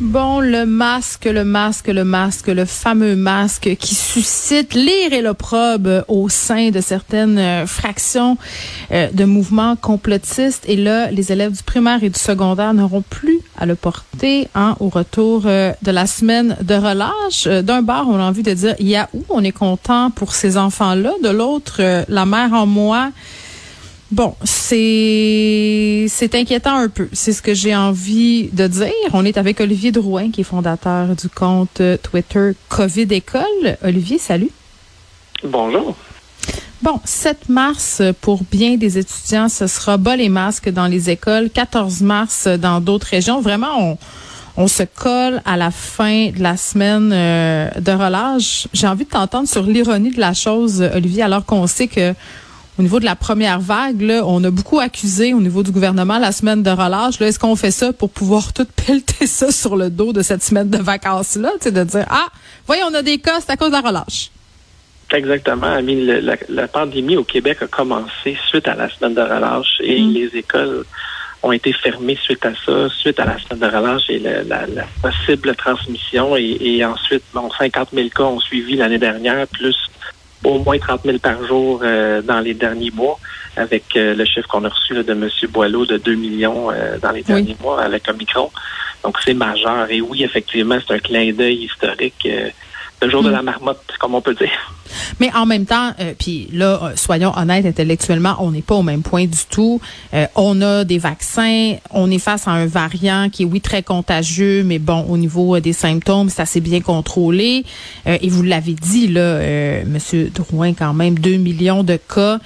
Bon, le masque, le masque, le masque, le fameux masque qui suscite l'ire et l'opprobre au sein de certaines euh, fractions euh, de mouvements complotistes. Et là, les élèves du primaire et du secondaire n'auront plus à le porter hein, au retour euh, de la semaine de relâche. D'un bar, on a envie de dire, Yahoo, on est content pour ces enfants-là. De l'autre, la mère en moi Bon, c'est c'est inquiétant un peu. C'est ce que j'ai envie de dire. On est avec Olivier Drouin, qui est fondateur du compte Twitter Covid École. Olivier, salut. Bonjour. Bon, 7 mars, pour bien des étudiants, ce sera bas les masques dans les écoles. 14 mars dans d'autres régions. Vraiment, on, on se colle à la fin de la semaine euh, de relâche. J'ai envie de t'entendre sur l'ironie de la chose, Olivier, alors qu'on sait que au niveau de la première vague, là, on a beaucoup accusé au niveau du gouvernement la semaine de relâche. Est-ce qu'on fait ça pour pouvoir tout pelleter ça sur le dos de cette semaine de vacances-là? De dire, ah, voyons, on a des cas, c'est à cause de la relâche. Exactement. la, la, pandémie au Québec a commencé suite à la semaine de relâche et mm. les écoles ont été fermées suite à ça, suite à la semaine de relâche et la, possible transmission. Et, et ensuite, bon, 50 000 cas ont suivi l'année dernière, plus au moins 30 000 par jour euh, dans les derniers mois, avec euh, le chiffre qu'on a reçu de M. Boileau de 2 millions euh, dans les derniers mois avec Omicron. Donc, c'est majeur. Et oui, effectivement, c'est un clin d'œil historique le jour de la marmotte, comme on peut dire. Mais en même temps, euh, puis là, euh, soyons honnêtes intellectuellement, on n'est pas au même point du tout. Euh, on a des vaccins, on est face à un variant qui est oui très contagieux, mais bon, au niveau des symptômes, c'est assez bien contrôlé. et vous l'avez dit là, Monsieur Drouin, quand même, 2 millions de cas.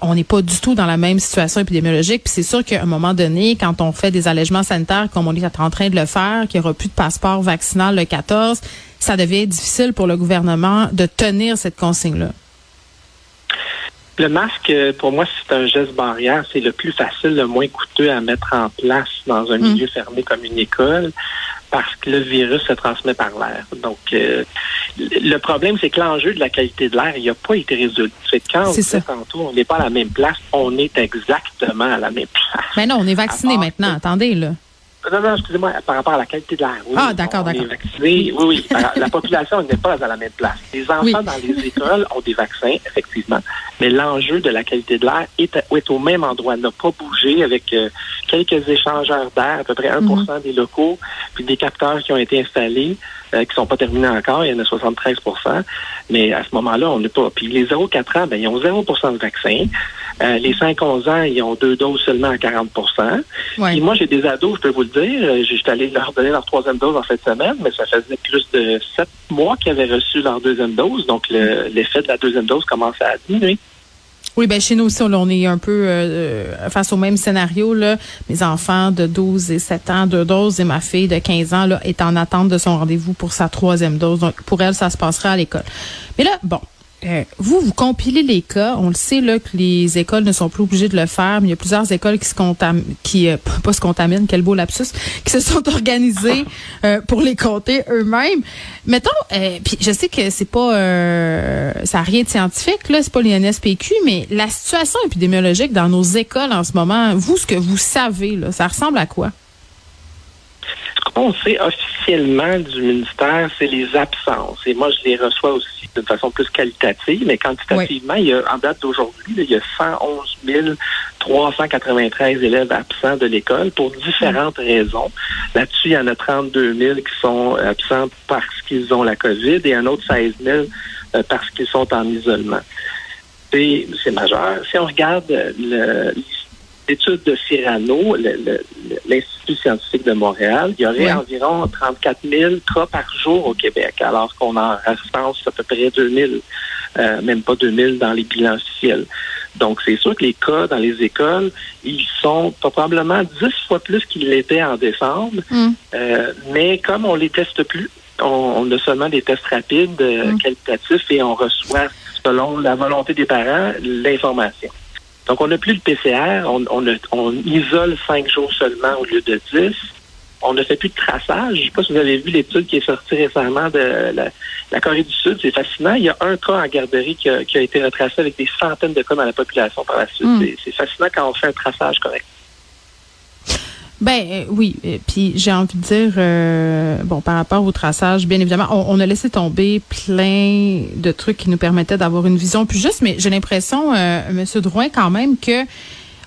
on n'est pas du tout dans la même situation épidémiologique. Puis c'est sûr qu'à un moment donné, quand on fait des allègements sanitaires, comme on est en train de le faire, qu'il n'y aura plus de passeport vaccinal le 14, ça devient difficile pour le gouvernement de tenir cette consigne-là? Le masque, pour moi, c'est un geste barrière. C'est le plus facile, le moins coûteux à mettre en place dans un mm. milieu fermé comme une école parce que le virus se transmet par l'air. Donc, euh, le problème, c'est que l'enjeu de la qualité de l'air, il n'a pas été résolu. C'est quand on tantôt, on n'est pas à la même place, on est exactement à la même place. Mais non, on est vacciné maintenant. Attendez, là. Non, non, excusez-moi, par rapport à la qualité de l'air. ah, d'accord, d'accord. Oui, oui. la population n'est pas à la même place. Les enfants dans les écoles ont des vaccins, effectivement, mais l'enjeu de la qualité de l'air est, est, au même endroit, n'a pas bougé avec euh, quelques échangeurs d'air, à peu près 1 mhm. des locaux, puis des capteurs qui ont été installés, euh, qui sont pas terminés encore, il y en a 73% mais à ce moment-là, on n'est pas. Puis les 0-4 ans, ben, ils ont 0 de vaccin. Euh, les 5-11 ans, ils ont deux doses seulement à 40% Puis moi, j'ai des ados, je peux vous le dire. Euh, J'étais allé leur donner leur troisième dose en cette semaine, mais ça faisait plus de sept mois qu'ils avaient reçu leur deuxième dose. Donc, l'effet de la deuxième dose commence à diminuer. Oui, ben chez nous aussi, on est un peu euh, face au même scénario. Là. Mes enfants de 12 et 7 ans, deux doses, et ma fille de 15 ans là, est en attente de son rendez-vous pour sa troisième dose. Donc, pour elle, ça se passera à l'école. Mais là, bon, euh, vous, vous compilez les cas. On le sait là que les écoles ne sont plus obligées de le faire, mais il y a plusieurs écoles qui se contaminent, qui euh, pas se contaminent, quel beau lapsus, qui se sont organisées euh, pour les compter eux-mêmes. Mettons, puis je sais que c'est pas, ça n'a rien de scientifique là, c'est pas l'INSPQ, mais la situation épidémiologique dans nos écoles en ce moment, vous, ce que vous savez là, ça ressemble à quoi? On sait officiellement du ministère, c'est les absences. Et moi, je les reçois aussi de façon plus qualitative, mais quantitativement, il y a, en date d'aujourd'hui, il y a 111 393 élèves absents de l'école pour différentes raisons. Là-dessus, il y en a 32 000 qui sont absents parce qu'ils ont la COVID et un autre 16 000 euh, parce qu'ils sont en isolement. C'est majeur. Si on regarde le, l'étude de Cyrano, l'Institut scientifique de Montréal, il y aurait environ 34 000 cas par jour au Québec, alors qu'on en recense à peu près 2 000, euh, même pas 2 000 dans les bilans officiels. Donc, c'est sûr que les cas dans les écoles, ils sont probablement 10 fois plus qu'ils l'étaient en décembre. Mm. Euh, mais comme on les teste plus, on, a seulement des tests rapides, euh, mm. qualitatifs, et on reçoit, selon la volonté des parents, l'information. Donc, on n'a plus le PCR, on, on, isole cinq jours seulement au lieu de 10 on ne fait plus de traçage. Je ne sais pas si vous avez vu l'étude qui est sortie récemment de la, Corée du Sud. C'est fascinant. Il y a un cas en garderie qui a, été retracé avec des centaines de cas dans la population par la suite. Hmm. C'est fascinant quand on fait un traçage correct. Ben euh, oui, puis j'ai envie de dire, euh, bon, par rapport au traçage, bien évidemment, on, a laissé tomber plein de trucs qui nous permettaient d'avoir une vision plus juste, mais j'ai l'impression, euh, Monsieur Drouin, quand même que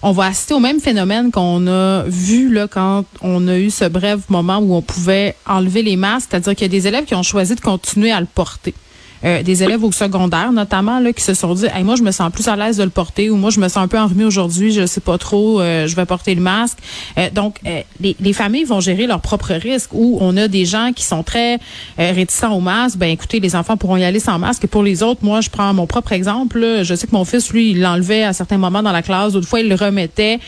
on va assister au même phénomène qu'on a vu là quand on a eu ce bref moment où on pouvait enlever les masques, c'est-à-dire qu'il y a des élèves qui ont choisi de continuer à le porter. Euh, des élèves au secondaire notamment là qui se sont dit hey, moi je me sens plus à l'aise de le porter ou moi je me sens un peu enrhumée aujourd'hui je sais pas trop euh, je vais porter le masque. Euh, donc les, les, familles vont gérer leurs propres risques ou on a des gens qui sont très réticents au masque. Ben écoutez les enfants pourront y aller sans masque. Et pour les autres moi je prends mon propre exemple je sais que mon fils lui il l'enlevait à certains moments dans la classe d'autres fois il le remettait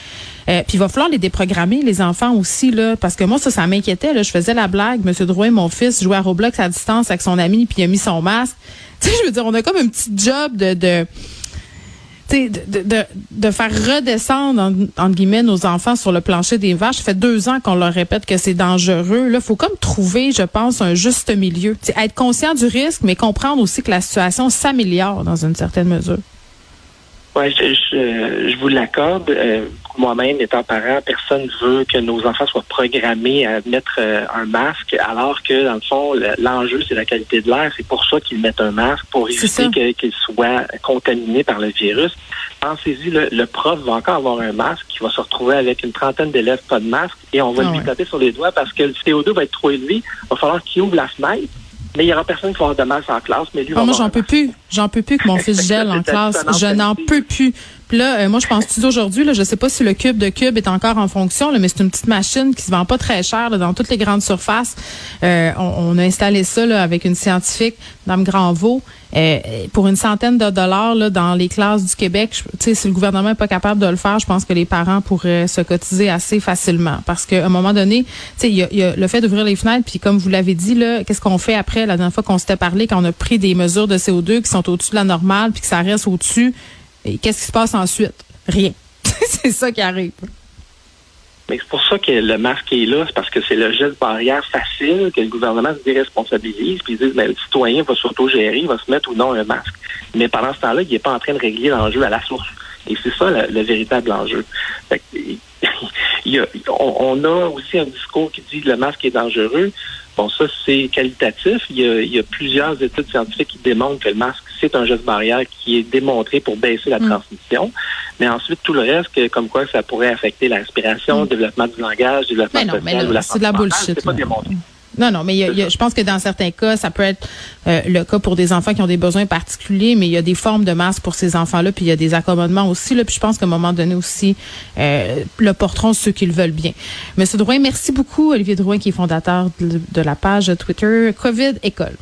euh, puis va falloir les déprogrammer, les enfants aussi, là, parce que moi, ça, ça m'inquiétait. Je faisais la blague. Monsieur Drouin, mon fils, jouait à Roblox à distance avec son ami, puis il a mis son masque. Tu sais, je veux dire, on a comme un petit job de... de de, de, faire redescendre, entre guillemets, nos enfants sur le plancher des vaches. Ça fait deux ans qu'on leur répète que c'est dangereux. Là, faut comme trouver, je pense, un juste milieu. T'sais, être conscient du risque, mais comprendre aussi que la situation s'améliore dans une certaine mesure. Oui, je, je, vous l'accorde. Euh, moi-même, étant parent, personne ne veut que nos enfants soient programmés à mettre euh, un masque, alors que, dans le fond, l'enjeu, c'est la qualité de l'air. C'est pour ça qu'ils mettent un masque, pour éviter qu'ils soient contaminés par le virus. Pensez-y, le, prof va encore avoir un masque, il va se retrouver avec une trentaine d'élèves pas de masque, et on va ah lui taper sur les doigts parce que le CO2 va être trop élevé. Il va falloir qu'il ouvre la fenêtre mais il y aura personne qui va avoir de masque en classe, mais lui. Ah, moi, j'en peux plus. J'en peux plus que mon fils gèle en classe. Je n'en peux plus. Là, euh, moi, je pense que aujourd'hui, là, je sais pas si le cube de cube est encore en fonction, mais c'est une petite machine qui se vend pas très cher dans toutes les grandes surfaces. Euh, on, a installé ça avec une scientifique, Dame Granvaux, euh, pour une centaine de dollars dans les classes du Québec. Si le gouvernement est pas capable de le faire, je pense que les parents pourraient se cotiser assez facilement. Parce qu'à un moment donné, y a, le fait d'ouvrir les fenêtres, puis comme vous l'avez dit, qu'est-ce qu'on fait après, la dernière fois qu'on s'était parlé, quand on a pris des mesures de CO2 qui sont au-dessus de la normale, puis que ça reste au-dessus et qu'est-ce qui se passe ensuite? Rien. c'est ça qui arrive. Mais c'est pour ça que le masque est là, c'est parce que c'est le geste barrière facile que le gouvernement se déresponsabilise, puis ils disent, ben, le citoyen va s'auto-gérer, il va se mettre ou non un masque. Mais pendant ce temps-là, il n'est pas en train de régler l'enjeu à la source. Et c'est ça le, véritable enjeu. on, a aussi un discours qui dit que le masque est dangereux. Bon, ça, c'est qualitatif. Il y, a, plusieurs études scientifiques qui démontrent que le masque, c'est un geste barrière qui est démontré pour baisser la mm. transmission. Mais ensuite, tout le reste, comme quoi ça pourrait affecter la respiration, le mm. développement du langage, le développement social ou la C'est de la bullshit. C'est pas démontré. Non, non, mais je pense que dans certains cas, ça peut être euh, le cas pour des enfants qui ont des besoins particuliers, mais il y a des formes de masques pour ces enfants-là, puis il y a des accommodements aussi. Là, puis je pense qu'à un moment donné aussi, euh, le porteront ceux qui le veulent bien. Monsieur Drouin, merci beaucoup, Olivier Drouin, qui est fondateur de, de la page Twitter COVID École.